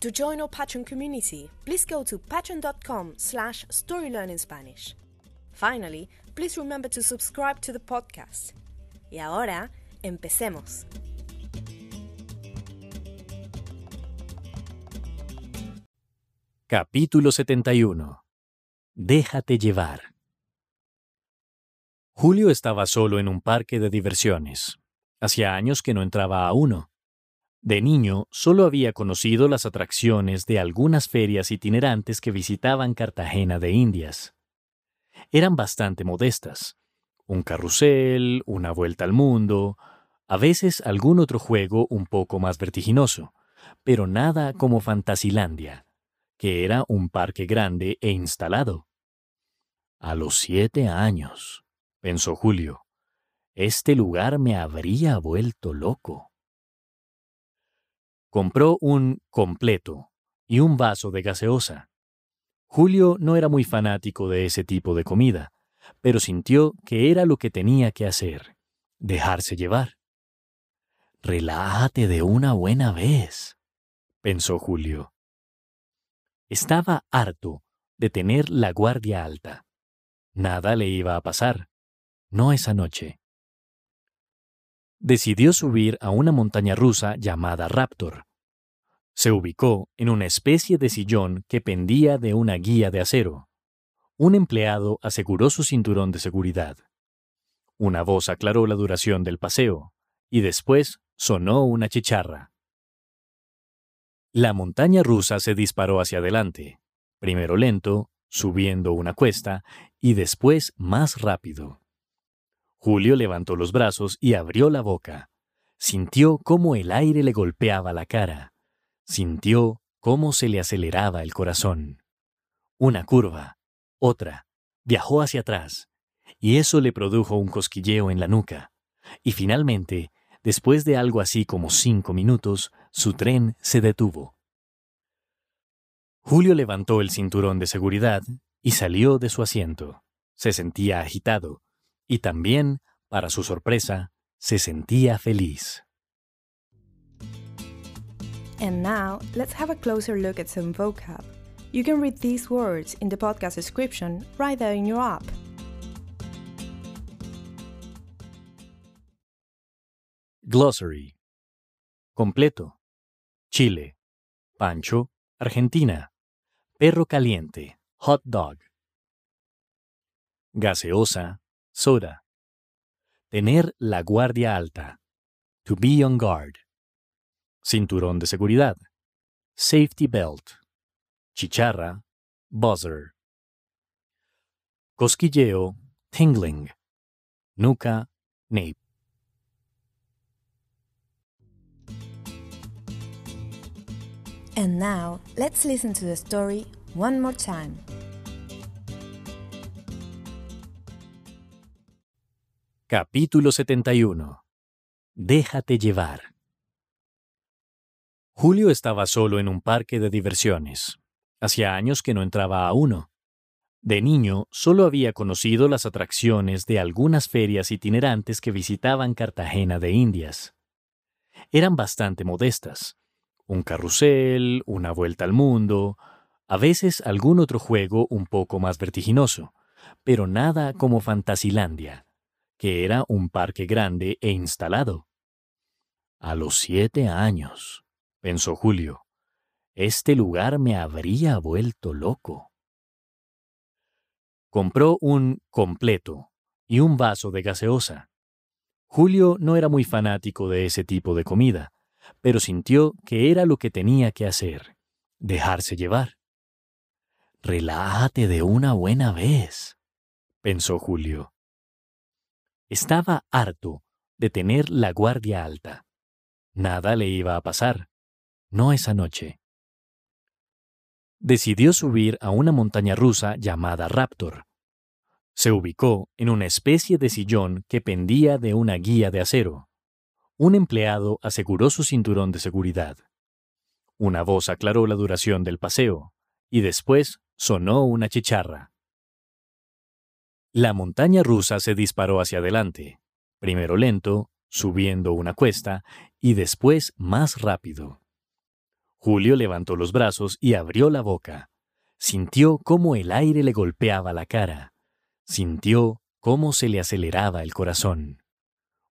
To join our Patreon community, please go to patreon.com slash storylearningspanish. Finally, please remember to subscribe to the podcast. Y ahora, empecemos. Capítulo 71. Déjate llevar. Julio estaba solo en un parque de diversiones. Hacía años que no entraba a uno. De niño solo había conocido las atracciones de algunas ferias itinerantes que visitaban Cartagena de Indias. Eran bastante modestas. Un carrusel, una vuelta al mundo, a veces algún otro juego un poco más vertiginoso, pero nada como Fantasilandia, que era un parque grande e instalado. A los siete años, pensó Julio, este lugar me habría vuelto loco. Compró un completo y un vaso de gaseosa. Julio no era muy fanático de ese tipo de comida, pero sintió que era lo que tenía que hacer, dejarse llevar. Relájate de una buena vez, pensó Julio. Estaba harto de tener la guardia alta. Nada le iba a pasar, no esa noche decidió subir a una montaña rusa llamada Raptor. Se ubicó en una especie de sillón que pendía de una guía de acero. Un empleado aseguró su cinturón de seguridad. Una voz aclaró la duración del paseo, y después sonó una chicharra. La montaña rusa se disparó hacia adelante, primero lento, subiendo una cuesta, y después más rápido. Julio levantó los brazos y abrió la boca. Sintió cómo el aire le golpeaba la cara. Sintió cómo se le aceleraba el corazón. Una curva, otra, viajó hacia atrás, y eso le produjo un cosquilleo en la nuca. Y finalmente, después de algo así como cinco minutos, su tren se detuvo. Julio levantó el cinturón de seguridad y salió de su asiento. Se sentía agitado, y también, para su sorpresa, se sentía feliz. And now, let's have a closer look at some vocab. You can read these words in the podcast description right there in your app. Glossary. Completo. Chile. Pancho, Argentina. Perro caliente, hot dog. Gaseosa, soda. Tener la guardia alta. To be on guard. Cinturón de seguridad. Safety belt. Chicharra. Buzzer. Cosquilleo. Tingling. Nuca. Nape. And now, let's listen to the story one more time. Capítulo 71. Déjate llevar. Julio estaba solo en un parque de diversiones. Hacía años que no entraba a uno. De niño solo había conocido las atracciones de algunas ferias itinerantes que visitaban Cartagena de Indias. Eran bastante modestas. Un carrusel, una vuelta al mundo, a veces algún otro juego un poco más vertiginoso, pero nada como Fantasilandia que era un parque grande e instalado. A los siete años, pensó Julio, este lugar me habría vuelto loco. compró un completo y un vaso de gaseosa. Julio no era muy fanático de ese tipo de comida, pero sintió que era lo que tenía que hacer, dejarse llevar. Relájate de una buena vez, pensó Julio. Estaba harto de tener la guardia alta. Nada le iba a pasar, no esa noche. Decidió subir a una montaña rusa llamada Raptor. Se ubicó en una especie de sillón que pendía de una guía de acero. Un empleado aseguró su cinturón de seguridad. Una voz aclaró la duración del paseo, y después sonó una chicharra. La montaña rusa se disparó hacia adelante, primero lento, subiendo una cuesta, y después más rápido. Julio levantó los brazos y abrió la boca. Sintió cómo el aire le golpeaba la cara. Sintió cómo se le aceleraba el corazón.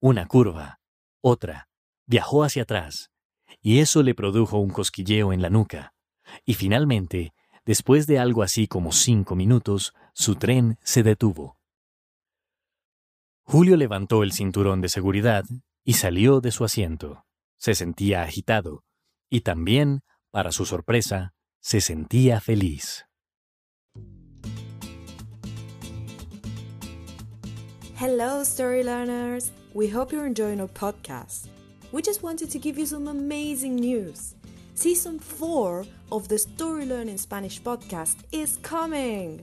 Una curva, otra, viajó hacia atrás, y eso le produjo un cosquilleo en la nuca. Y finalmente, después de algo así como cinco minutos, su tren se detuvo. Julio levantó el cinturón de seguridad y salió de su asiento. Se sentía agitado y también, para su sorpresa, se sentía feliz. Hello, story learners! We hope you're enjoying our podcast. We just wanted to give you some amazing news. Season 4 of the Story Learning Spanish podcast is coming!